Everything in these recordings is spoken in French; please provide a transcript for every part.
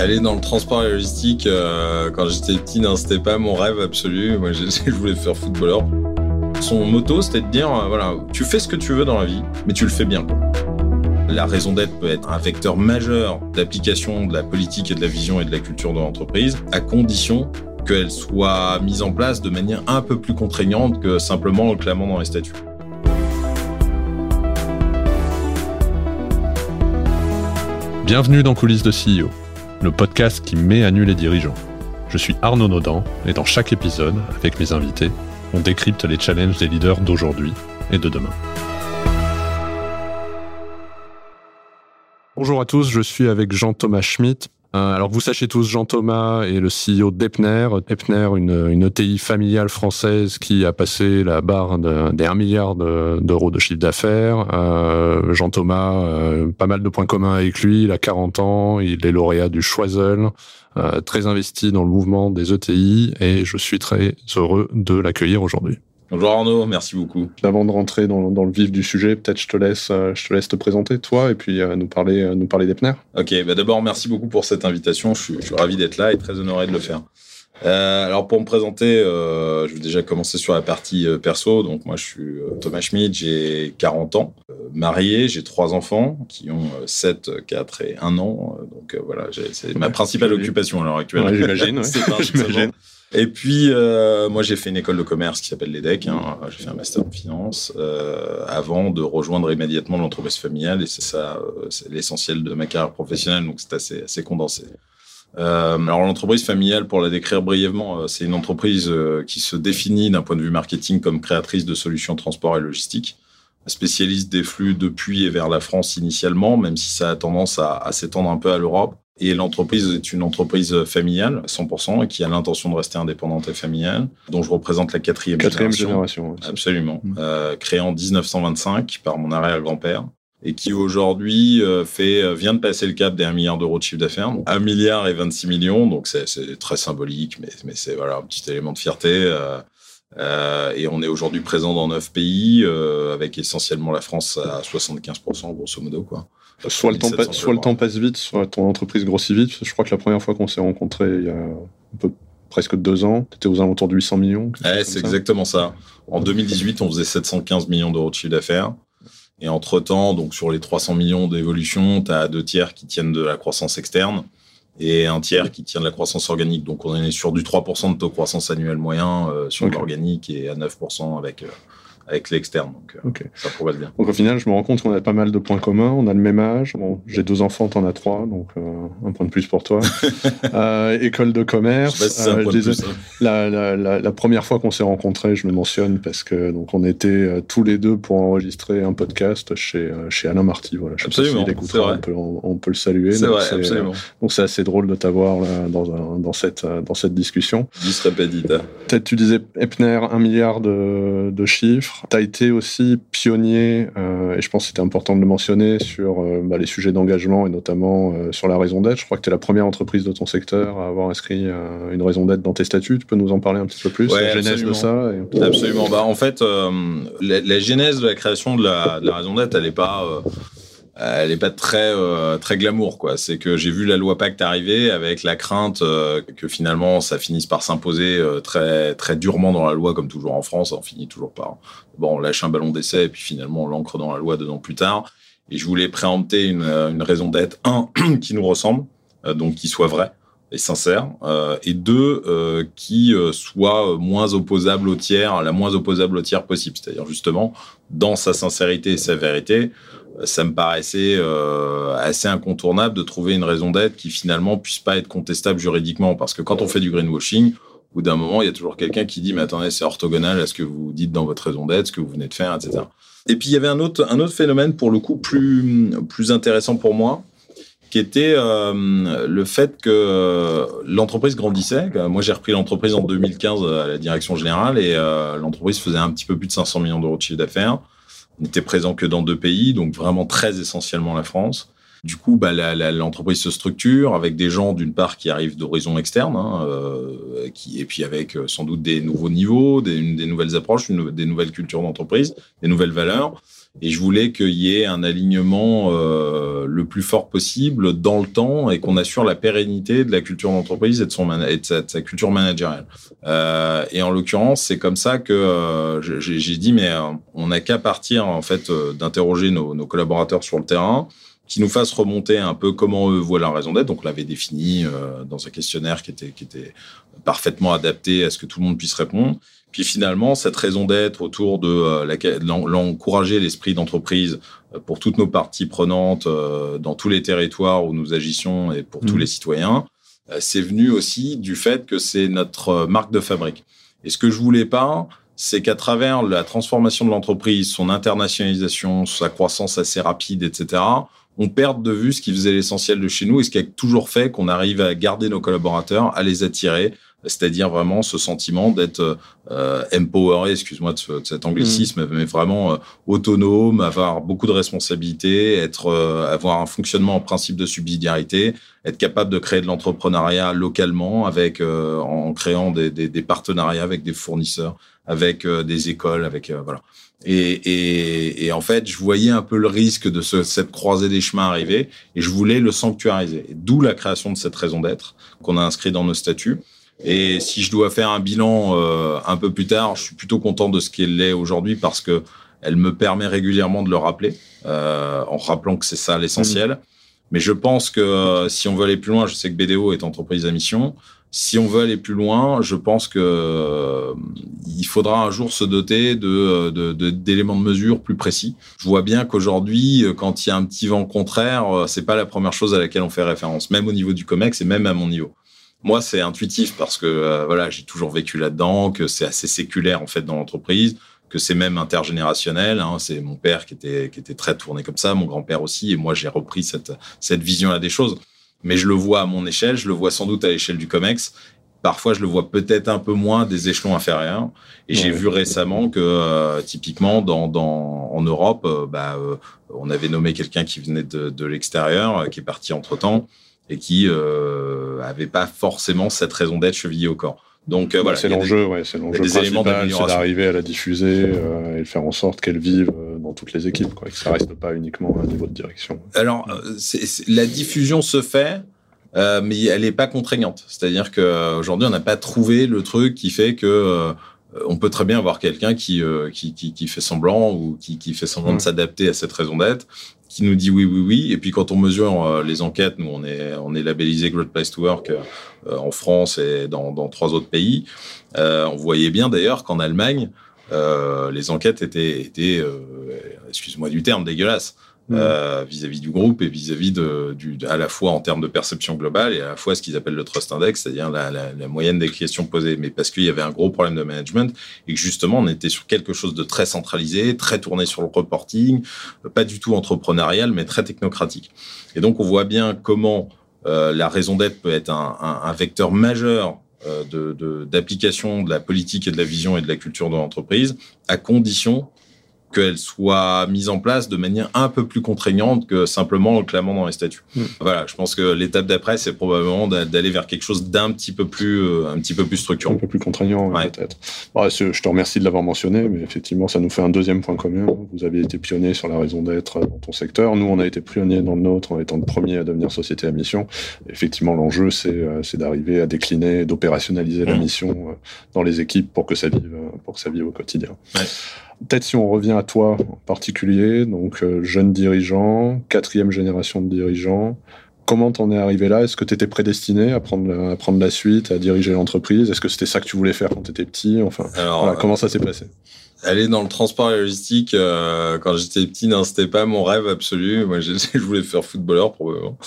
Aller dans le transport logistique, euh, quand j'étais petit, c'était pas mon rêve absolu. Moi, je, voulais faire footballeur. Son motto, c'était de dire, euh, voilà, tu fais ce que tu veux dans la vie, mais tu le fais bien. La raison d'être peut être un vecteur majeur d'application de la politique et de la vision et de la culture de l'entreprise, à condition qu'elle soit mise en place de manière un peu plus contraignante que simplement en clamant dans les statuts. Bienvenue dans Coulisses de CEO, le podcast qui met à nu les dirigeants. Je suis Arnaud Naudan et dans chaque épisode, avec mes invités, on décrypte les challenges des leaders d'aujourd'hui et de demain. Bonjour à tous, je suis avec Jean-Thomas Schmitt, alors vous sachez tous, Jean Thomas est le CEO d'Epner. Epner, une, une ETI familiale française qui a passé la barre des 1 milliard d'euros de chiffre d'affaires. Euh, Jean Thomas, euh, pas mal de points communs avec lui. Il a 40 ans, il est lauréat du Choiseul, très investi dans le mouvement des ETI et je suis très heureux de l'accueillir aujourd'hui. Bonjour Arnaud, merci beaucoup. Avant de rentrer dans, dans le vif du sujet, peut-être je te laisse, euh, je te laisse te présenter toi et puis euh, nous parler, euh, nous parler d'Epner. Ok, bah d'abord merci beaucoup pour cette invitation. Je suis, je suis ravi d'être là et très honoré de le faire. Euh, alors pour me présenter, euh, je vais déjà commencer sur la partie perso. Donc moi je suis Thomas Schmidt, j'ai 40 ans, marié, j'ai trois enfants qui ont 7, 4 et 1 an. Donc voilà, c'est ma principale occupation à l'heure actuelle. Ouais, j'imagine. Ouais. Et puis, euh, moi, j'ai fait une école de commerce qui s'appelle l'EDEC. Hein. J'ai fait un master en finance euh, avant de rejoindre immédiatement l'entreprise familiale. Et c'est ça, euh, c'est l'essentiel de ma carrière professionnelle. Donc, c'est assez, assez condensé. Euh, alors, l'entreprise familiale, pour la décrire brièvement, euh, c'est une entreprise euh, qui se définit d'un point de vue marketing comme créatrice de solutions transport et logistique spécialiste des flux depuis et vers la France initialement, même si ça a tendance à s'étendre un peu à l'Europe. Et l'entreprise est une entreprise familiale, 100%, et qui a l'intention de rester indépendante et familiale, dont je représente la quatrième, quatrième génération. génération Absolument. Mmh. Euh, créée en 1925 par mon arrière-grand-père et qui aujourd'hui euh, fait euh, vient de passer le cap des 1 milliard d'euros de chiffre d'affaires, 1 milliard et 26 millions, donc c'est très symbolique, mais, mais c'est voilà un petit élément de fierté. Euh, euh, et on est aujourd'hui présent dans 9 pays, euh, avec essentiellement la France à 75%, grosso modo. Quoi. Soit, le temps, pa soit le temps passe vite, soit ton entreprise grossit vite. Je crois que la première fois qu'on s'est rencontrés, il y a un peu presque deux ans, tu étais aux alentours de 800 millions. Ouais, c'est exactement ça. En 2018, on faisait 715 millions d'euros de chiffre d'affaires. Et entre-temps, donc sur les 300 millions d'évolution, tu as deux tiers qui tiennent de la croissance externe et un tiers qui tient de la croissance organique. Donc on est sur du 3% de taux de croissance annuel moyen euh, sur okay. l'organique et à 9% avec, euh, avec l'externe. Donc euh, okay. ça progresse bien. Donc au final, je me rends compte qu'on a pas mal de points communs. On a le même âge. Bon, j'ai deux enfants, t'en as trois, donc euh, un point de plus pour toi. euh, école de commerce. Je sais pas si je disais, plus, hein. la, la, la, la, première fois qu'on s'est rencontrés, je le mentionne parce que donc on était tous les deux pour enregistrer un podcast chez chez Alain Marty. Voilà. Je absolument. Sais pas on peut, on, on, peut le saluer. C'est vrai, absolument. donc c'est assez drôle de t'avoir dans un, dans cette dans cette discussion. Dis. Peut-être tu disais Epner, un milliard de, de chiffres. T'as été aussi pionnier, euh, et je pense que c'était important de le mentionner, sur euh, bah, les sujets d'engagement et notamment euh, sur la raison d'être. Je crois que tu es la première entreprise de ton secteur à avoir inscrit une raison d'être dans tes statuts. Tu peux nous en parler un petit peu plus, ouais, la genèse absolument. de ça et... Absolument. Bah, en fait, la, la, genèse de la création de la, de la raison d'être, elle n'est pas elle n'est pas très euh, très glamour quoi. C'est que j'ai vu la loi Pacte arriver avec la crainte euh, que finalement ça finisse par s'imposer euh, très très durement dans la loi comme toujours en France. On finit toujours par bon on lâche un ballon d'essai et puis finalement on l'ancre dans la loi deux ans plus tard. Et je voulais préempter une, une raison d'être un qui nous ressemble, donc qui soit vrai et sincère, euh, et deux, euh, qui euh, soit moins opposable au tiers, la moins opposable au tiers possible. C'est-à-dire justement, dans sa sincérité et sa vérité, ça me paraissait euh, assez incontournable de trouver une raison d'être qui finalement puisse pas être contestable juridiquement, parce que quand on fait du greenwashing, au bout d'un moment, il y a toujours quelqu'un qui dit, mais attendez, c'est orthogonal à ce que vous dites dans votre raison d'être, ce que vous venez de faire, etc. Et puis il y avait un autre, un autre phénomène pour le coup plus, plus intéressant pour moi, qui était euh, le fait que euh, l'entreprise grandissait. Moi, j'ai repris l'entreprise en 2015 à la direction générale et l'entreprise faisait un petit peu plus de 500 millions d'euros de chiffre d'affaires. N'était présent que dans deux pays, donc vraiment très essentiellement la France. Du coup, bah, l'entreprise se structure avec des gens, d'une part, qui arrivent d'horizons externes, hein, euh, et puis avec sans doute des nouveaux niveaux, des, des nouvelles approches, des nouvelles cultures d'entreprise, des nouvelles valeurs. Et je voulais qu'il y ait un alignement euh, le plus fort possible dans le temps et qu'on assure la pérennité de la culture d'entreprise et de, son et de, sa, culture managériale. Euh, et en l'occurrence, c'est comme ça que euh, j'ai dit, mais euh, on n'a qu'à partir en fait euh, d'interroger nos, nos, collaborateurs sur le terrain qui nous fassent remonter un peu comment eux voient la raison d'être. Donc, on l'avait défini dans un questionnaire qui était, qui était parfaitement adapté à ce que tout le monde puisse répondre. Puis finalement, cette raison d'être autour de euh, l'encourager l'esprit d'entreprise euh, pour toutes nos parties prenantes euh, dans tous les territoires où nous agissons et pour tous mmh. les citoyens, c'est venu aussi du fait que c'est notre marque de fabrique. Et ce que je voulais pas, c'est qu'à travers la transformation de l'entreprise, son internationalisation, sa croissance assez rapide, etc., on perde de vue ce qui faisait l'essentiel de chez nous et ce qui a toujours fait qu'on arrive à garder nos collaborateurs, à les attirer, c'est-à-dire vraiment ce sentiment d'être euh, empoweré, excuse-moi de, cet anglicisme, mm. mais vraiment euh, autonome, avoir beaucoup de responsabilités, être, euh, avoir un fonctionnement en principe de subsidiarité, être capable de créer de l'entrepreneuriat localement avec euh, en créant des, des, des, partenariats avec des fournisseurs, avec des écoles, avec voilà. Et, et, et, en fait, je voyais un peu le risque de ce, cette croisée des chemins arriver, et je voulais le sanctuariser. D'où la création de cette raison d'être qu'on a inscrit dans nos statuts. Et si je dois faire un bilan euh, un peu plus tard, je suis plutôt content de ce qu'elle est aujourd'hui parce que elle me permet régulièrement de le rappeler, euh, en rappelant que c'est ça l'essentiel. Mmh. Mais je pense que euh, si on veut aller plus loin, je sais que BDO est entreprise à mission. Si on veut aller plus loin, je pense que euh, il faudra un jour se doter de d'éléments de, de, mesure plus précis. Je vois bien qu'aujourd'hui, quand il y a un petit vent contraire, c'est pas la première chose à laquelle on fait référence, même au niveau du Comex et même à mon niveau. Moi, c'est intuitif parce que euh, voilà, j'ai toujours vécu là-dedans, que c'est assez séculaire en fait dans l'entreprise, que c'est même intergénérationnel. Hein. C'est mon père qui était qui était très tourné comme ça, mon grand-père aussi, et moi j'ai repris cette cette vision-là des choses. Mais je le vois à mon échelle, je le vois sans doute à l'échelle du Comex. Parfois, je le vois peut-être un peu moins des échelons inférieurs. Et j'ai vu récemment que, euh, typiquement, dans, dans, en Europe, euh, bah, on avait nommé quelqu'un qui venait de, de l'extérieur, qui est parti entre-temps et qui euh, avait pas forcément cette raison d'être chevillée au corps. Donc euh, voilà, c'est l'enjeu, ouais, c'est l'enjeu principal, c'est d'arriver à la diffuser euh, et faire en sorte qu'elle vive euh, dans toutes les équipes, quoi, que ça reste pas uniquement à un niveau de direction. Alors, c'est, la diffusion se fait, euh, mais elle n'est pas contraignante. C'est-à-dire qu'aujourd'hui, on n'a pas trouvé le truc qui fait que on peut très bien avoir quelqu'un qui, qui, qui, qui, fait semblant ou qui, qui fait semblant de mmh. s'adapter à cette raison d'être qui nous dit oui, oui, oui. Et puis quand on mesure euh, les enquêtes, nous on est on est labellisé Great Place to Work euh, en France et dans, dans trois autres pays. Euh, on voyait bien d'ailleurs qu'en Allemagne, les enquêtes étaient étaient, excuse-moi du terme, dégueulasses. Mm. Euh, vis-à-vis du groupe et vis-à-vis de, du, à la fois en termes de perception globale et à la fois ce qu'ils appellent le trust index, c'est-à-dire la, la, la, moyenne des questions posées. Mais parce qu'il y avait un gros problème de management et que justement on était sur quelque chose de très centralisé, très tourné sur le reporting, pas du tout entrepreneurial, mais très technocratique. Et donc on voit bien comment euh, la raison d'être peut être un, un, un vecteur majeur euh, d'application de, de, de, la politique et de la vision et de la culture de l'entreprise, à condition qu'elle soit mise en place de manière un peu plus contraignante que simplement le clamant dans les statuts. Mm. Voilà, je pense que l'étape d'après, c'est probablement d'aller vers quelque chose d'un petit peu plus, euh, un petit peu plus structurant. Un peu plus contraignant, ouais. peut-être. Bon, je te remercie de l'avoir mentionné, mais effectivement, ça nous fait un deuxième point commun. Vous avez été pionnier sur la raison d'être dans ton secteur. Nous, on a été pionnier dans le nôtre en étant le premier à devenir société à mission. Effectivement, l'enjeu, c'est euh, d'arriver à décliner, d'opérationnaliser mmh. la mission euh, dans les équipes pour que ça vive, pour que ça vive au quotidien. Ouais. Peut-être si on revient à toi en particulier, donc euh, jeune dirigeant, quatrième génération de dirigeants, comment t'en es arrivé là? Est-ce que tu étais prédestiné à prendre, la, à prendre la suite, à diriger l'entreprise? Est-ce que c'était ça que tu voulais faire quand tu étais petit? Enfin, Alors, voilà, comment ça s'est passé? Aller dans le transport et logistique, euh, quand j'étais petit, non, c'était pas mon rêve absolu. Moi, je, je voulais faire footballeur probablement.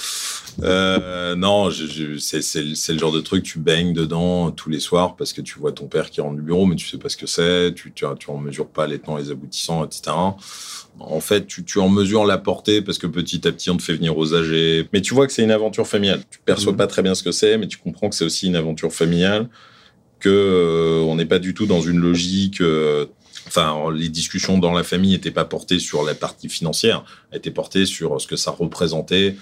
Euh, non, c'est le genre de truc, tu baignes dedans tous les soirs parce que tu vois ton père qui rentre du bureau, mais tu sais pas ce que c'est, tu, tu, tu en mesures pas les temps, les aboutissants, etc. En fait, tu, tu en mesures la portée parce que petit à petit, on te fait venir aux âgés. Mais tu vois que c'est une aventure familiale. Tu perçois mmh. pas très bien ce que c'est, mais tu comprends que c'est aussi une aventure familiale, que euh, on n'est pas du tout dans une logique euh, enfin, les discussions dans la famille n'étaient pas portées sur la partie financière, étaient portées sur ce que ça représentait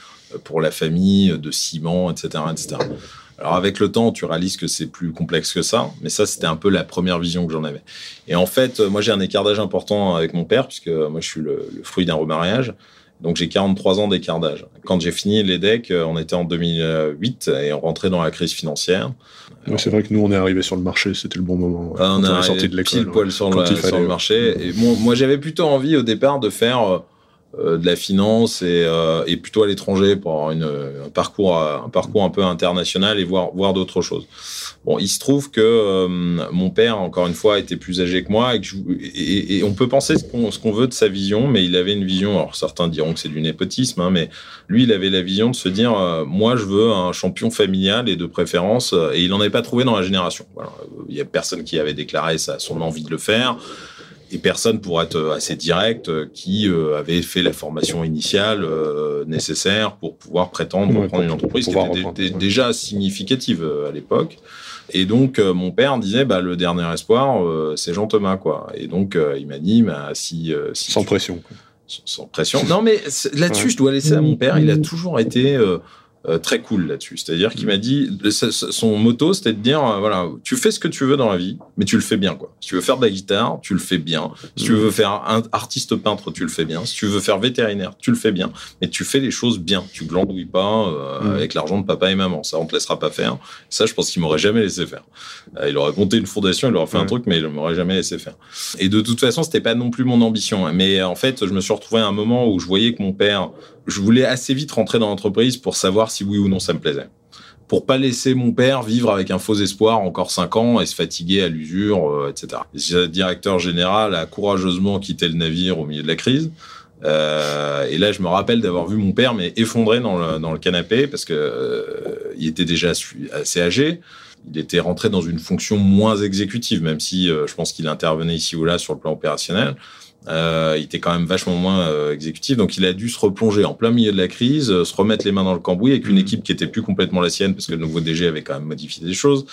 pour la famille de ciment, etc., etc. Alors avec le temps, tu réalises que c'est plus complexe que ça, mais ça c'était un peu la première vision que j'en avais. Et en fait, moi j'ai un écart d'âge important avec mon père, puisque moi je suis le, fruit d'un remariage. Donc j'ai 43 ans d'écart d'âge. Quand j'ai fini les decks, on était en 2008 et on rentrait dans la crise financière. c'est vrai que nous on est arrivé sur le marché, c'était le bon moment. Ah, on, est sorti de l'école. Pile poil sur, le, sur le marché. Et moi j'avais plutôt envie au départ de faire euh, euh, de la finance et, euh, et plutôt à l'étranger pour avoir une, un parcours un parcours un peu international et voir voir d'autres choses. Bon, il se trouve que euh, mon père, encore une fois, était plus âgé que moi et, que je, et, et on peut penser ce qu'on ce qu'on veut de sa vision, mais il avait une vision. Alors certains diront que c'est du népotisme, hein, mais lui, il avait la vision de se dire moi, je veux un champion familial et de préférence, et il n'en avait pas trouvé dans la génération. Voilà. Il y a personne qui avait déclaré ça, son envie de le faire et personne pour être assez direct euh, qui euh, avait fait la formation initiale euh, nécessaire pour pouvoir prétendre reprendre une entreprise qui était déjà significative à l'époque. Et donc mon père disait bah le dernier espoir c'est Jean Thomas quoi. Et donc il m'a dit bah, si, si sans pression. Sans pression. Non mais là-dessus je dois laisser à mon père. Il a toujours été euh, très cool là-dessus. C'est-à-dire qu'il m'a dit, son motto, c'était de dire, euh, voilà, tu fais ce que tu veux dans la vie, mais tu le fais bien, quoi. Si tu veux faire de la guitare, tu le fais bien. Si tu veux faire un artiste peintre, tu le fais bien. Si tu veux faire vétérinaire, tu le fais bien. Mais tu fais les choses bien. Tu glandouilles pas euh, avec l'argent de papa et maman. Ça, on te laissera pas faire. Ça, je pense qu'il m'aurait jamais laissé faire. il aurait monté une fondation, il aurait fait un truc, mais il m'aurait jamais laissé faire. Et de toute façon, c'était pas non plus mon ambition. Mais en fait, je me suis retrouvé à un moment où je voyais que mon père je voulais assez vite rentrer dans l'entreprise pour savoir si oui ou non ça me plaisait. Pour pas laisser mon père vivre avec un faux espoir encore cinq ans et se fatiguer à l'usure, euh, etc. Le directeur général a courageusement quitté le navire au milieu de la crise. Euh, et là, je me rappelle d'avoir vu mon père mais effondré dans le, dans le canapé parce que euh, il était déjà assez âgé. Il était rentré dans une fonction moins exécutive, même si je pense qu'il intervenait ici ou là sur le plan opérationnel. Euh, il était quand même vachement moins euh, exécutif, donc il a dû se replonger en plein milieu de la crise, euh, se remettre les mains dans le cambouis avec une mmh. équipe qui était plus complètement la sienne parce que le nouveau DG avait quand même modifié des choses.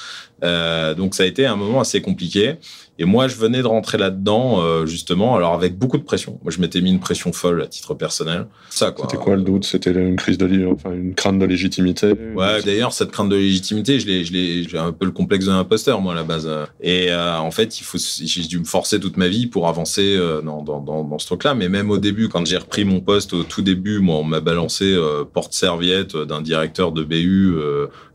Euh, donc ça a été un moment assez compliqué. Et moi, je venais de rentrer là-dedans, euh, justement, alors avec beaucoup de pression. Moi, je m'étais mis une pression folle à titre personnel. Ça, quoi. C'était quoi le doute? C'était une crise de, enfin, une crainte de légitimité? Ouais. D'ailleurs, cette crainte de légitimité, je l'ai, je l'ai, j'ai un peu le complexe de l'imposteur, moi, à la base. Et euh, en fait, il faut, j'ai dû me forcer toute ma vie pour avancer euh, dans, dans, dans, dans, ce truc-là. Mais même au début, quand j'ai repris mon poste au tout début, moi, on m'a balancé porte-serviette d'un directeur de BU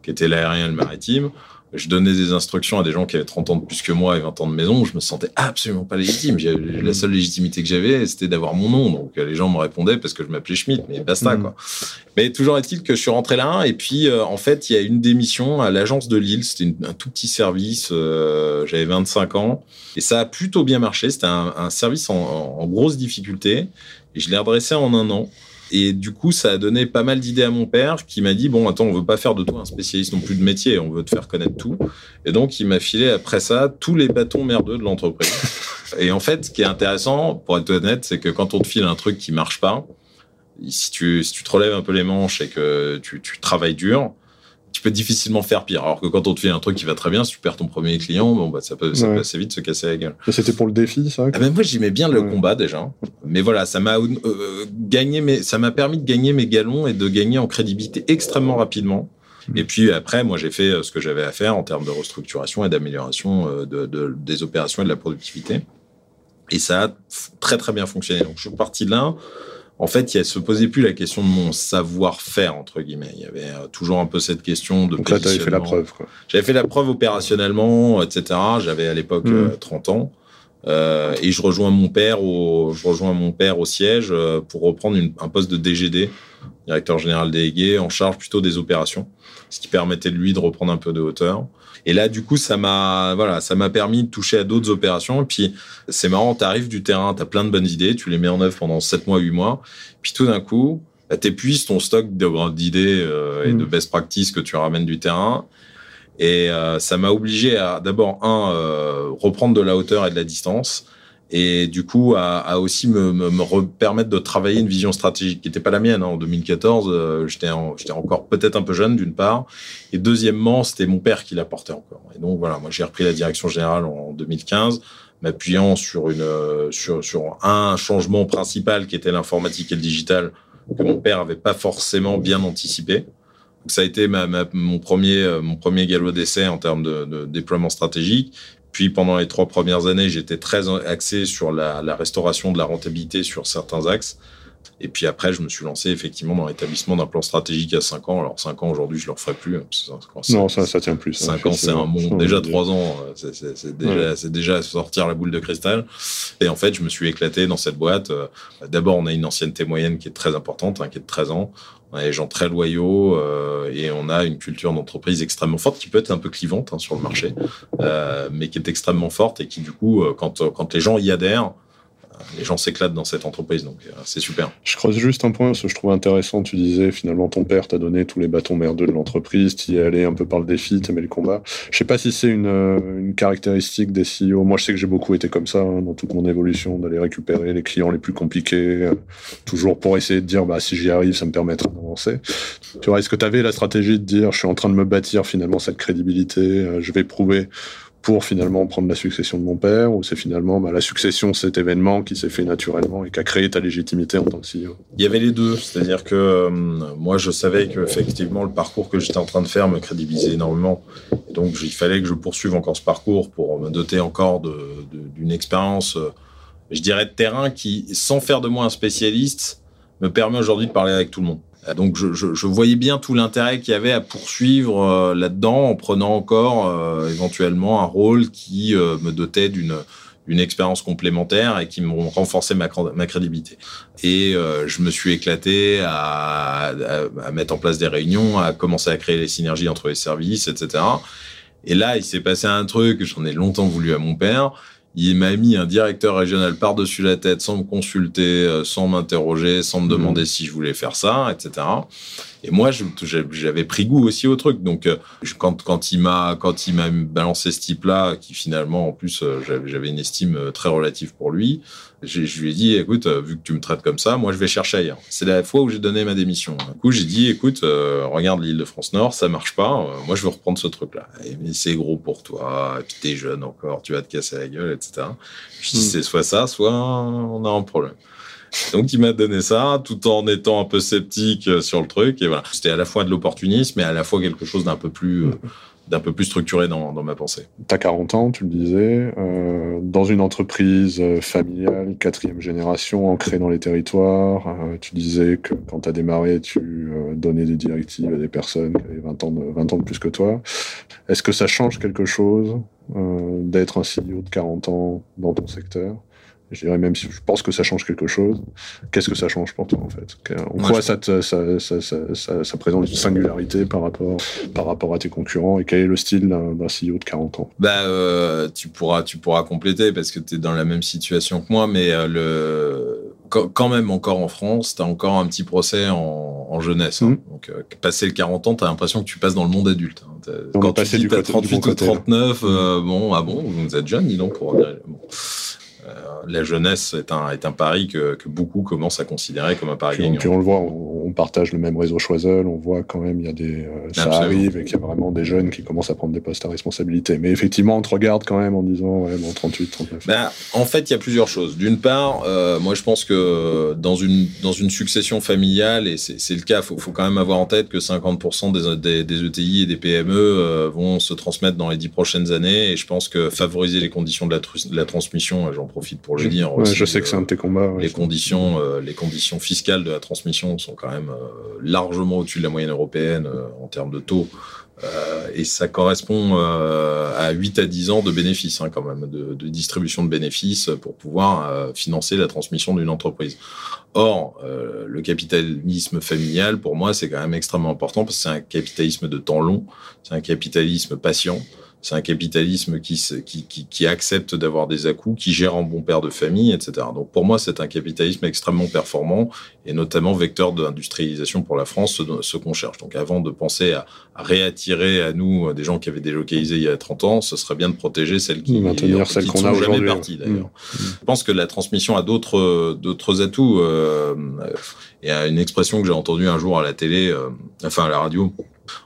qui était l'aérien et le maritime je donnais des instructions à des gens qui avaient 30 ans de plus que moi et 20 ans de maison, je me sentais absolument pas légitime. La seule légitimité que j'avais, c'était d'avoir mon nom. Donc les gens me répondaient parce que je m'appelais Schmitt, mais basta mm. quoi. Mais toujours est-il que je suis rentré là et puis euh, en fait, il y a une démission à l'agence de Lille, c'était un tout petit service, euh, j'avais 25 ans et ça a plutôt bien marché, c'était un, un, service en, en grosse difficulté et je l'ai redressé en un an. Et du coup, ça a donné pas mal d'idées à mon père qui m'a dit Bon, attends, on veut pas faire de toi un spécialiste non plus de métier, on veut te faire connaître tout. Et donc, il m'a filé après ça tous les bâtons merdeux de l'entreprise. et en fait, ce qui est intéressant, pour être honnête, c'est que quand on te file un truc qui marche pas, si tu, si tu te relèves un peu les manches et que tu, tu travailles dur, tu peux difficilement faire pire. Alors que quand on te fait un truc qui va très bien, si tu perds ton premier client, bon, bah, ça peut, ça peut assez vite se casser la gueule. C'était pour le défi, ça ah ben Moi, j'aimais bien le combat déjà. Mais voilà, ça m'a euh, gagné, mais ça m'a permis de gagner mes galons et de gagner en crédibilité extrêmement rapidement. Hmm. Et puis après, moi, j'ai fait euh, ce que j'avais à faire en termes de restructuration et d'amélioration euh, de, de, des opérations et de la productivité. Et ça a très très bien fonctionné. Donc je suis parti de là en fait, il se posait plus la question de mon savoir-faire entre guillemets. Il y avait euh, toujours un peu cette question de. Donc là, avais fait la preuve. J'avais fait la preuve opérationnellement, etc. J'avais à l'époque 30 mmh. euh, ans. Euh, et je rejoins mon père au, je rejoins mon père au siège pour reprendre une, un poste de DGD, directeur général délégué, en charge plutôt des opérations, ce qui permettait de lui de reprendre un peu de hauteur. Et là, du coup, ça m'a, voilà, ça m'a permis de toucher à d'autres opérations. Et puis, c'est marrant, tu arrives du terrain, tu as plein de bonnes idées, tu les mets en œuvre pendant 7 mois, 8 mois. Puis tout d'un coup, bah, tu épuises ton stock d'idées euh, et de mmh. best practices que tu ramènes du terrain. Et euh, ça m'a obligé à d'abord, un, euh, reprendre de la hauteur et de la distance et du coup à, aussi me, me, permettre de travailler une vision stratégique qui n'était pas la mienne. Hein. En 2014, euh, j'étais encore peut-être un peu jeune d'une part, et deuxièmement, c'était mon père qui l'apportait encore. Et donc voilà, moi j'ai repris la direction générale en 2015, m'appuyant euh, sur un changement principal qui était l'informatique et le digital que mon père avait pas forcément bien anticipé. ça a été mon premier mon premier galop d'essai en termes de, déploiement stratégique. Puis pendant les trois premières années, j'étais très axé sur la, restauration de la rentabilité sur certains axes. Et puis après, je me suis lancé effectivement dans l'établissement d'un plan stratégique à 5 ans. Alors 5 ans aujourd'hui, je ne le referai plus. Hein, non, ça, ça tient plus. 5 ans, c'est un monde. Déjà 3 ans, euh, c'est déjà, déjà sortir la boule de cristal. Et en fait, je me suis éclaté dans cette boîte. Euh, d'abord, on a une ancienneté moyenne qui est très importante, hein, qui est de 13 ans. On a des gens très loyaux euh, et on a une culture d'entreprise extrêmement forte qui peut être un peu clivante hein, sur le marché, euh, mais qui est extrêmement forte et qui du coup, quand, quand les gens y adhèrent, les gens s'éclatent dans cette entreprise, donc euh, c'est super. Je creuse juste un point, ce que je trouve intéressant. Tu disais finalement ton père t'a donné tous les bâtons merdeux de l'entreprise, tu y es allé un peu par le défi, tu aimais le combat. Je sais pas si c'est une, euh, une, caractéristique des CEO. Moi, je sais que j'ai beaucoup été comme ça hein, dans toute mon évolution, d'aller récupérer les clients les plus compliqués, euh, toujours pour essayer de dire bah si j'y arrive, ça me permettra d'avancer. Tu vois, est-ce que tu avais la stratégie de dire je suis en train de me bâtir finalement cette crédibilité, je vais prouver pour finalement prendre la succession de mon père, ou c'est finalement bah, la succession, cet événement qui s'est fait naturellement et qui a créé ta légitimité en tant que CEO Il y avait les deux, c'est-à-dire que euh, moi je savais que effectivement le parcours que j'étais en train de faire me crédibilisait énormément, et donc il fallait que je poursuive encore ce parcours pour me doter encore d'une de, expérience, euh, je dirais de terrain qui, sans faire de moi un spécialiste, me permet aujourd'hui de parler avec tout le monde. Donc je, je, je, voyais bien tout l'intérêt qu'il y avait à poursuivre euh, là-dedans en prenant encore euh, éventuellement un rôle qui euh, me dotait d'une une expérience complémentaire et qui m'ont renforcé ma, ma, crédibilité. Et je me suis éclaté à, à, à, mettre en place des réunions, à commencer à créer les synergies entre les services, etc. Et là, il s'est passé un truc, j'en ai longtemps voulu à mon père, il m'a mis un directeur régional par-dessus la tête sans me consulter, euh, sans m'interroger, sans me demander mmh. si je voulais faire ça, etc. Et moi, j'avais pris goût aussi au truc. Donc, euh, quand, quand il m'a quand il m'a balancé ce type-là, qui finalement, en plus, euh, j'avais une estime très relative pour lui, je lui ai dit, écoute, vu que tu me traites comme ça, moi, je vais chercher ailleurs. C'est la fois où j'ai donné ma démission. Du coup, j'ai dit, écoute, regarde l'île de France Nord, ça marche pas. moi, je veux reprendre ce truc-là. Mais c'est gros pour toi. Et puis, t'es jeune encore, tu vas te casser la gueule, etc. Je dis, hmm. c'est soit ça, soit on a un problème. Donc il m'a donné ça, tout en étant un peu sceptique euh, sur le truc. Et c'était à la fois de l'opportunisme, mais à la fois quelque chose d'un peu plus, euh, d'un peu plus structuré dans, ma pensée. Tu as 40 ans, tu le disais, euh, dans une entreprise familiale, quatrième génération, ancrée dans les territoires. tu disais que quand tu as démarré, tu donnais des directives à des personnes qui avaient 20 ans de, 20 ans de plus que toi. Est-ce que ça change quelque chose d'être un CEO de 40 ans dans ton secteur? Je dirais même si je pense que ça change quelque chose, qu'est-ce que ça change pour toi en fait? En quoi ça, ça, ça, ça, présente une singularité par rapport, par rapport à tes concurrents et quel est le style d'un CEO de 40 ans? Bah, euh, tu, pourras, tu pourras compléter parce que tu es dans la même situation que moi, mais euh, le... quand même encore en France, tu as encore un petit procès en, en jeunesse. Hein. Mmh. Donc, euh, passer le 40 ans, tu as l'impression que tu passes dans le monde adulte. Hein. Quand tu dis 38 ou 39, bon, ah bon, vous êtes jeune, dis donc, pour. Bon. Euh, la jeunesse est un, est un pari que, que, beaucoup commencent à considérer comme un pari gagnant. Puis on le voit, on, partage le même réseau Choiseul, on voit quand même, il y a des, euh, ça arrive et qu'il y a vraiment des jeunes qui commencent à prendre des postes à responsabilité. Mais effectivement, on te regarde quand même en disant, ouais, bon, 38, 39. Ben, en fait, il y a plusieurs choses. D'une part, euh, moi, je pense que dans une, dans une succession familiale, et c'est le cas, il faut, faut, quand même avoir en tête que 50% des, des, des, ETI et des PME vont se transmettre dans les dix prochaines années. Et je pense que favoriser les conditions de la, de la transmission, j'en profite pour le dire. je sais que c'est un de tes combats. les conditions, euh, les conditions fiscales de la transmission sont quand même euh, largement au-dessus de la moyenne européenne euh, en termes de taux. et ça correspond à 8 à 10 ans de bénéfices, hein, quand même, de, distribution de bénéfices pour pouvoir financer la transmission d'une entreprise. Or, le capitalisme familial, pour moi, c'est quand même extrêmement important parce que c'est un capitalisme de temps long, c'est un capitalisme patient c'est un capitalisme qui, qui, qui, qui accepte d'avoir des à-coups, qui gère en bon père de famille, etc. Donc pour moi, c'est un capitalisme extrêmement performant et notamment vecteur d'industrialisation pour la France, ce, ce qu'on cherche. Donc avant de penser à, à, réattirer à nous des gens qui avaient délocalisé il y a 30 ans, ce serait bien de protéger celles qui, Maintenir celles qu'on a jamais parties d'ailleurs. Mmh. Je pense que la transmission a d'autres d'autres atouts. Euh, il y a une expression que j'ai entendue un jour à la télé, euh, enfin à la radio,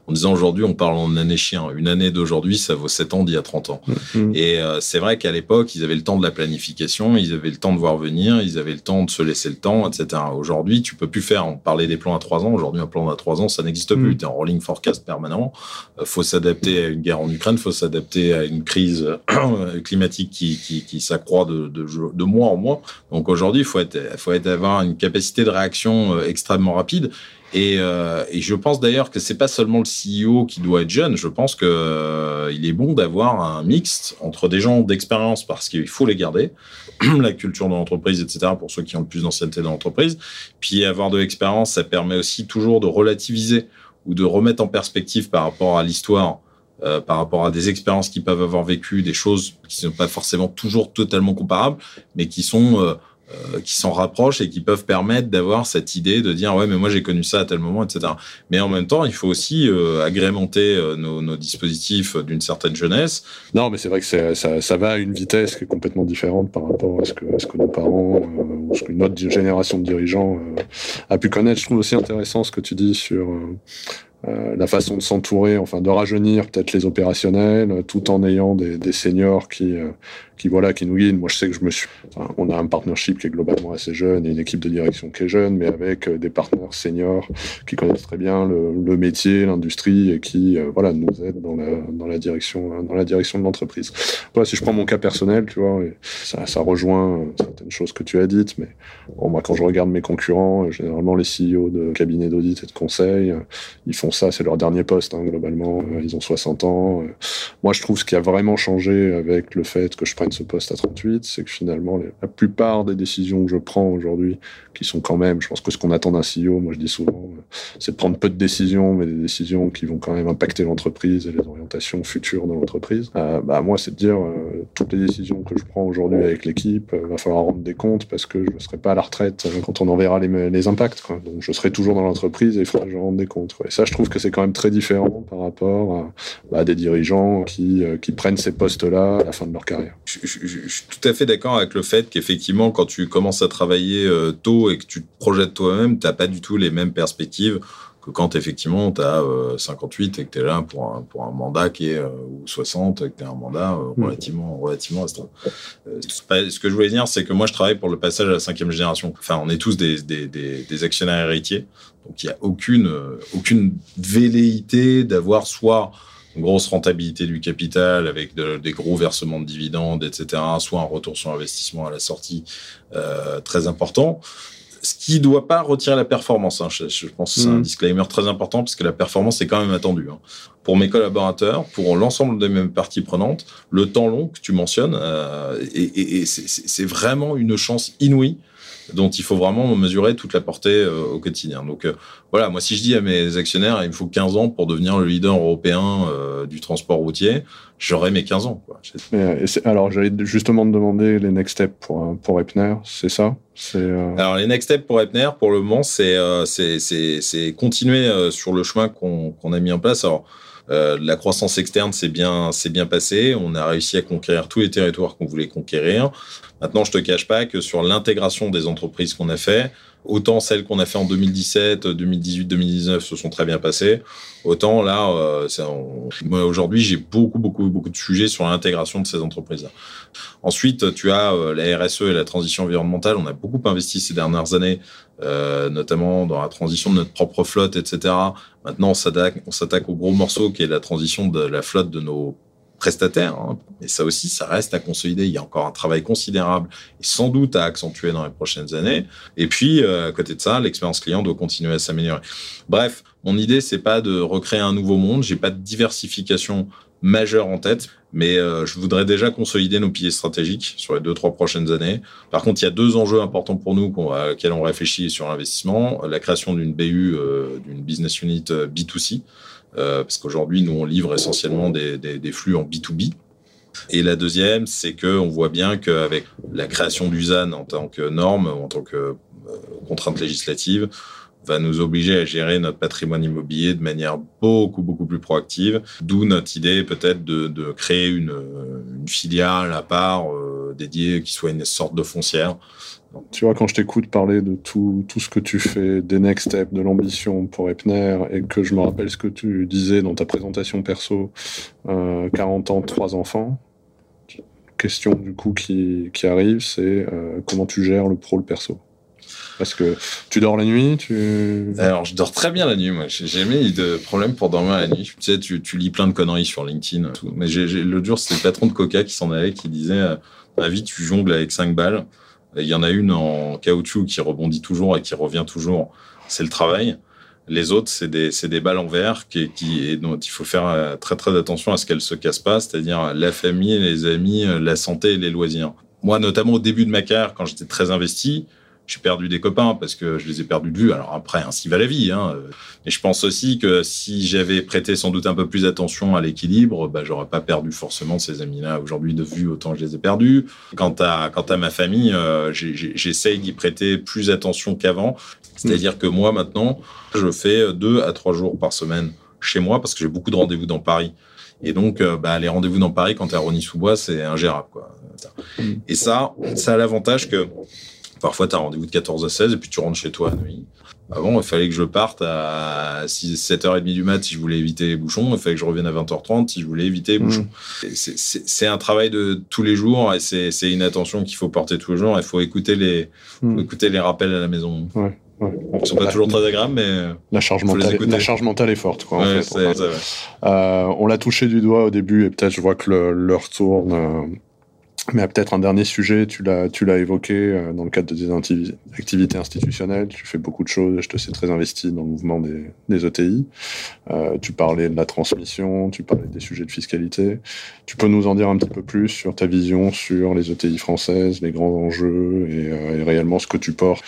en disant aujourd'hui, on parle en année chien. Une année d'aujourd'hui, ça vaut 7 ans d'il y a 30 ans. Mm-hmm. Et euh, c'est vrai qu'à l'époque, ils avaient le temps de la planification, ils avaient le temps de voir venir, ils avaient le temps de se laisser le temps, etc. Aujourd'hui, tu peux plus faire, on parlait des plans à 3 ans. Aujourd'hui, un plan à 3 ans, ça n'existe plus. Mm. Tu es en rolling forecast permanent. Euh, faut s'adapter à une guerre en Ukraine, faut s'adapter à une crise climatique qui, qui, qui s'accroît de, de, de, mois en mois. Donc aujourd'hui, il faut, être, faut être, avoir une capacité de réaction euh, extrêmement rapide. Et, euh, et, je pense d'ailleurs que c'est pas seulement le CEO qui doit être jeune. Je pense que euh, il est bon d'avoir un mix entre des gens d'expérience parce qu'il faut les garder, la culture de l'entreprise, etc. Pour ceux qui ont le plus d'ancienneté dans l'entreprise. Puis avoir de l'expérience, ça permet aussi toujours de relativiser ou de remettre en perspective par rapport à l'histoire, euh, par rapport à des expériences qu'ils peuvent avoir vécues, des choses qui ne sont pas forcément toujours totalement comparables, mais qui sont euh, euh, qui s'en rapprochent et qui peuvent permettre d'avoir cette idée de dire ouais mais moi j'ai connu ça à tel moment etc mais en même temps il faut aussi euh, agrémenter euh, nos, nos, dispositifs d'une certaine jeunesse. Non mais c'est vrai que ça, ça, va à une vitesse qui est complètement différente par rapport à ce que, à ce que nos parents ou ce qu'une autre génération de dirigeants a pu connaître. Je trouve aussi intéressant ce que tu dis sur euh, la façon de s'entourer, enfin de rajeunir peut-être les opérationnels, tout en ayant des, des seniors qui, euh, qui voilà, qui nous guident. Moi, je sais que je me suis, on a un partnership qui est globalement assez jeune et une équipe de direction qui est jeune, mais avec euh, des partenaires seniors qui connaissent très bien le, métier, l'industrie et qui, voilà, nous aident dans la, dans la direction, dans la direction de l'entreprise. Voilà, si je prends mon cas personnel, tu vois, ça, rejoint certaines choses que tu as dites, mais bon, moi, quand je regarde mes concurrents, généralement les CEO de cabinets d'audit et de conseil, ils font ça, c'est leur dernier poste, hein, globalement. Euh, ils ont 60 ans. Euh. Moi, je trouve ce qui a vraiment changé avec le fait que je prenne ce poste à 38, c'est que finalement, la plupart des décisions que je prends aujourd'hui, qui sont quand même, je pense que ce qu'on attend d'un CEO, moi je dis souvent, euh, c'est de prendre peu de décisions, mais des décisions qui vont quand même impacter l'entreprise et les orientations futures de l'entreprise. bah, moi, c'est de dire, toutes les décisions que je prends aujourd'hui avec l'équipe, il va falloir rendre des comptes parce que je ne serai pas à la retraite quand on en verra les, impacts. Donc, je serai toujours dans l'entreprise et il faudra que je rende des comptes. Et ça, je trouve que c'est quand même très différent par rapport à, bah, des dirigeants qui, euh, prennent ces postes-là à la fin de leur carrière. Suis tout à fait d'accord avec le fait qu'effectivement, quand tu commences à travailler euh, tôt et que tu te projettes toi-même, tu n'as pas du tout les mêmes perspectives que quand effectivement tu as 58 et que tu es là pour un, pour un mandat qui est, euh, ou 60 et que tu as un mandat mmh. relativement, relativement restreint. ce que je voulais dire, c'est que moi je travaille pour le passage à la cinquième génération. Enfin, on est tous des, des, des, des actionnaires héritiers. Donc il n'y a aucune, aucune velléité d'avoir soit une grosse rentabilité du capital avec des gros versements de dividendes, etc., soit un retour sur investissement à la sortie euh, très important. Ce qui ne doit pas retirer la performance. Hein. Je, pense que c'est un mmh. disclaimer très important parce que la performance est quand même attendue. Hein. Pour mes collaborateurs, pour l'ensemble des mêmes parties prenantes, le temps long que tu mentionnes, euh, et, et c'est vraiment une chance inouïe dont il faut vraiment mesurer toute la portée euh, au quotidien. Donc euh, voilà, moi si je dis à mes actionnaires, il me faut 15 ans pour devenir le leader européen euh, du transport routier, j'aurai mes 15 ans. Quoi. alors j'allais justement te demander les next steps pour, pour Epner, c'est ça? Alors les next steps pour Epner, pour le moment, c'est c'est continuer sur le chemin qu'on a mis en place. Alors, euh, la croissance externe s'est bien, bien passé. On a réussi à conquérir tous les territoires qu'on voulait conquérir. Maintenant, je te cache pas que sur l'intégration des entreprises qu'on a fait, autant celles qu'on a fait en 2017, 2018, 2019 se sont très bien passées, autant là, euh, aujourd'hui, j'ai beaucoup, beaucoup, beaucoup de sujets sur l'intégration de ces entreprises-là. Ensuite, tu as euh, la RSE et la transition environnementale. On a beaucoup investi ces dernières années, euh, notamment dans la transition de notre propre flotte, etc. Maintenant, on s'attaque au gros morceau qui est la transition de la flotte de nos prestataires. Hein. Et ça aussi, ça reste à consolider. Il y a encore un travail considérable et sans doute à accentuer dans les prochaines années. Et puis, euh, à côté de ça, l'expérience client doit continuer à s'améliorer. Bref, mon idée, c'est pas de recréer un nouveau monde. J'ai pas de diversification majeure en tête, mais euh, je voudrais déjà consolider nos piliers stratégiques sur les deux trois prochaines années. Par contre, il y a deux enjeux importants pour nous à lesquels on réfléchit sur l'investissement la création d'une BU, euh, d'une business unit B2C, euh, parce qu'aujourd'hui, nous, on livre essentiellement des, des, flux en B2B. Et la deuxième, c'est qu'on voit bien qu'avec la création du ZAN en tant que norme, en tant que euh, contrainte législative, va nous obliger à gérer notre patrimoine immobilier de manière beaucoup, beaucoup plus proactive. D'où notre idée peut-être de, de, créer une, une, filiale à part euh, dédiée qui soit une sorte de foncière Tu vois, quand je t'écoute parler de tout, tout ce que tu fais, des next steps, de l'ambition pour Epner, et que je me rappelle ce que tu disais dans ta présentation perso, 40 ans, 3 enfants, question du coup qui, qui arrive, c'est comment tu gères le pro, le perso? Parce que tu dors la nuit tu... Alors, je dors très bien la nuit, moi. J'ai jamais eu de problème pour dormir la nuit. Tu sais, tu, lis plein de conneries sur LinkedIn. Mais l'autre jour, c'était le patron de Coca qui s'en allait, qui disait euh, Ma vie, tu jongles avec 5 balles. Il y en a une en caoutchouc qui rebondit toujours et qui revient toujours. C'est le travail. Les autres, c'est des, des balles en verre qui, et dont il faut faire euh, très très attention à ce qu'elles se cassent pas, c'est-à-dire la famille, les amis, euh, la santé et les loisirs. Moi, notamment au début de ma carrière, quand j'étais très investi, j'ai perdu des copains parce que je les ai perdus de vue. Alors après, ainsi va la vie. Hein. Mais je pense aussi que si j'avais prêté sans doute un peu plus attention à l'équilibre, bah, j'aurais pas perdu forcément ces amis-là aujourd'hui de vue autant que je les ai perdus. Quant à, quant à ma famille, euh, j'essaye d'y prêter plus attention qu'avant. C'est-à-dire que moi, maintenant, je fais deux à trois jours par semaine chez moi parce que j'ai beaucoup de rendez-vous dans Paris. Et donc, euh, bah, les rendez-vous dans Paris, quand tu es à Rony-sous-Bois, c'est ingérable. Quoi. Et ça, ça a l'avantage que Parfois, tu as rendez-vous de 14 à 16 et puis tu rentres chez toi à nuit. Avant, il fallait que je parte à 6, 7h30 du mat si je voulais éviter les bouchons. Il fallait que je revienne à 20h30 si je voulais éviter les bouchons. Mmh. C'est un travail de tous les jours et c'est une attention qu'il faut porter tous les jours. Il faut écouter les, mmh. écouter les rappels à la maison. Ouais. Ouais. Ils sont pas toujours très agréables, mais la charge mentale, la charge mentale est forte. Quoi, en fait, euh, on l'a touché du doigt au début et peut-être je vois que l'heure tourne. Mais peut-être un dernier sujet, tu l'as, tu l'as évoqué euh, dans le cadre de tes activités institutionnelles. Tu fais beaucoup de choses. Je te sais très investi dans le mouvement des, des ETI. Euh, tu parlais de la transmission, tu parlais des sujets de fiscalité. Tu peux nous en dire un petit peu plus sur ta vision sur les ETI françaises, les grands enjeux et, euh, et réellement ce que tu portes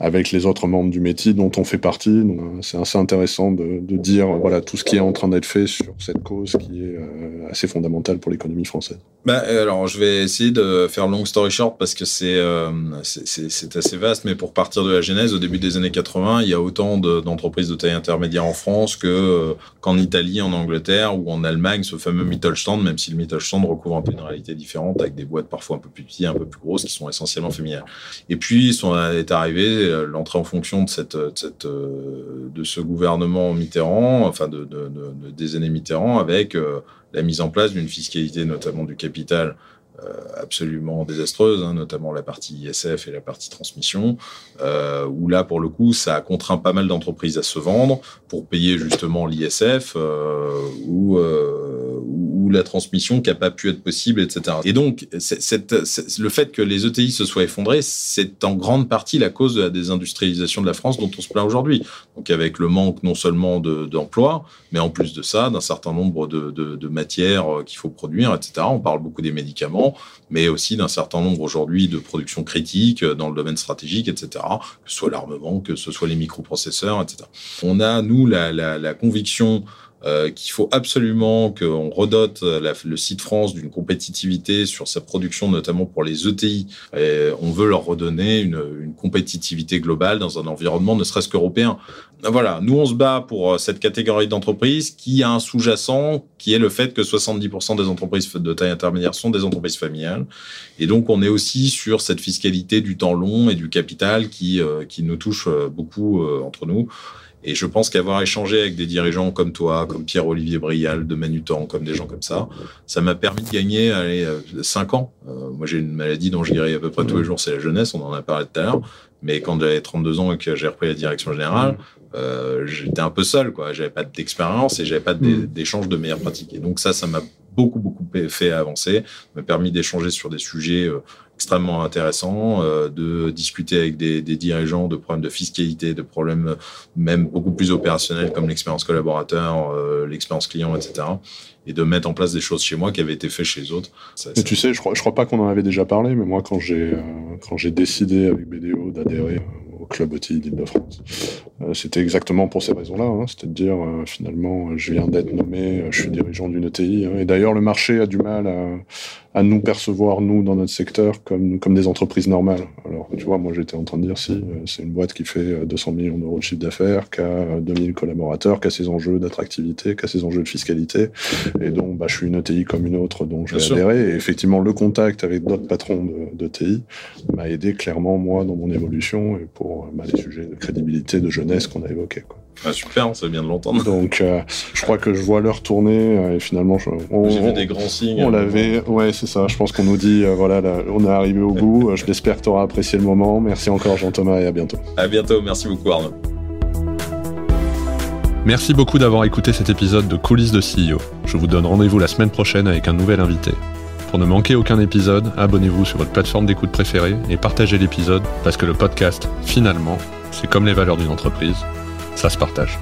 avec les autres membres du métier dont on fait partie. Euh, c'est assez intéressant de, dire voilà tout ce qui est en train d'être fait sur cette cause qui est euh, assez fondamentale pour l'économie française. Bah, alors, je vais essayer de faire long story short parce que c'est euh, assez vaste, mais pour partir de la genèse, au début des années 80, il y a autant d'entreprises de, taille intermédiaire en France que qu'en Italie, en Angleterre ou en Allemagne, ce fameux Mittelstand, même si le Mittelstand recouvre un peu une réalité différente avec des boîtes parfois un peu plus petites, un peu plus grosses, qui sont essentiellement féminines. Et puis, sont, est arrivé l'entrée en fonction de, cette, cette, euh, de ce gouvernement Mitterrand, enfin de, de, de des années Mitterrand, avec euh, la mise en place d'une fiscalité, notamment du capital, absolument désastreuse, hein, notamment la partie ISF et la partie transmission, euh, où là, pour le coup, ça a contraint pas mal d'entreprises à se vendre pour payer justement l'ISF euh, ou, euh, la transmission qui n'a pas pu être possible, etc. Et donc, le fait que les ETI se soient effondrés, c'est en grande partie la cause de la désindustrialisation de la France dont on se plaint aujourd'hui. Donc, avec le manque non seulement d'emplois, mais en plus de ça, d'un certain nombre de, matières qu'il faut produire, etc. On parle beaucoup des médicaments, mais aussi d'un certain nombre aujourd'hui de productions critiques dans le domaine stratégique, etc. Que ce soit l'armement, que ce soit les microprocesseurs, etc. On a, nous, la conviction euh, qu'il faut absolument qu'on redote le site France d'une compétitivité sur sa production, notamment pour les ETI. Et on veut leur redonner une, une compétitivité globale dans un environnement ne serait-ce qu'européen. Voilà, nous on se bat pour euh, cette catégorie d'entreprises qui a un sous-jacent qui est le fait que 70% des entreprises de taille intermédiaire sont des entreprises familiales. Et donc on est aussi sur cette fiscalité du temps long et du capital qui, euh, qui nous touche beaucoup entre nous. Et je pense qu'avoir échangé avec des dirigeants comme toi, comme Pierre-Olivier Brial de Manutan, comme des gens comme ça, ça m'a permis de gagner allez, 5 euh, ans. Euh, moi, j'ai une maladie dont je guéris à peu près tous les jours, c'est la jeunesse, on en a parlé tout à l'heure. Mais quand j'avais 32 ans et que j'ai repris la direction générale, euh, j'étais un peu seul, quoi. J'avais pas d'expérience et j'avais pas mm. d'échange de meilleures pratiques. Et donc ça, ça m'a beaucoup, beaucoup fait avancer, m'a permis d'échanger sur des sujets euh, extrêmement intéressants, euh, de discuter avec des, des, dirigeants de problèmes de fiscalité, de problèmes même beaucoup plus opérationnels comme l'expérience collaborateur, euh, l'expérience client, etc. Et de mettre en place des choses chez moi qui avaient été faites chez les autres. Ça, et tu sais, je crois, je crois pas qu'on en avait déjà parlé, mais moi, quand j'ai quand j'ai décidé avec BDO d'adhérer club ETI d'Île-de-France. C'était exactement pour ces raisons-là, hein, c'est-à-dire finalement, je viens d'être nommé, je suis dirigeant d'une ETI, hein, et d'ailleurs le marché a du mal à, à nous percevoir, nous, dans notre secteur, comme, comme des entreprises normales. Alors, tu vois, moi, j'étais en train de dire, si, euh, c'est une boîte qui fait 200 euh, millions d'euros de chiffre d'affaires, qui a 2000 euh, collaborateurs, qui a ses enjeux d'attractivité, qui a ses enjeux de fiscalité, et donc, bah, je suis une ETI comme une autre, donc je vais adhérer. Et effectivement, le contact avec d'autres patrons de, de TI m'a aidé clairement, moi, dans mon évolution et pour bah, les sujets de crédibilité, de jeunesse qu'on a évoqués. Quoi. Ah, super, c'est bien de l'entendre. Donc, euh, je crois que je vois l'heure tourner euh, et finalement, on, j'ai vu des grands signes. On l'avait, ouais, c'est ça. Je pense qu'on nous dit, euh, voilà, on est arrivé au bout. je l'espère que tu auras apprécié le moment. Merci encore, Jean-Thomas, et à bientôt. À bientôt. Merci beaucoup, Arnaud. Merci beaucoup d'avoir écouté cet épisode de Coulisses de CEO. Je vous donne rendez-vous la semaine prochaine avec un nouvel invité. Pour ne manquer aucun épisode, abonnez-vous sur votre plateforme d'écoute préférée et partagez l'épisode parce que le podcast, finalement, c'est comme les valeurs d'une entreprise ça se partage.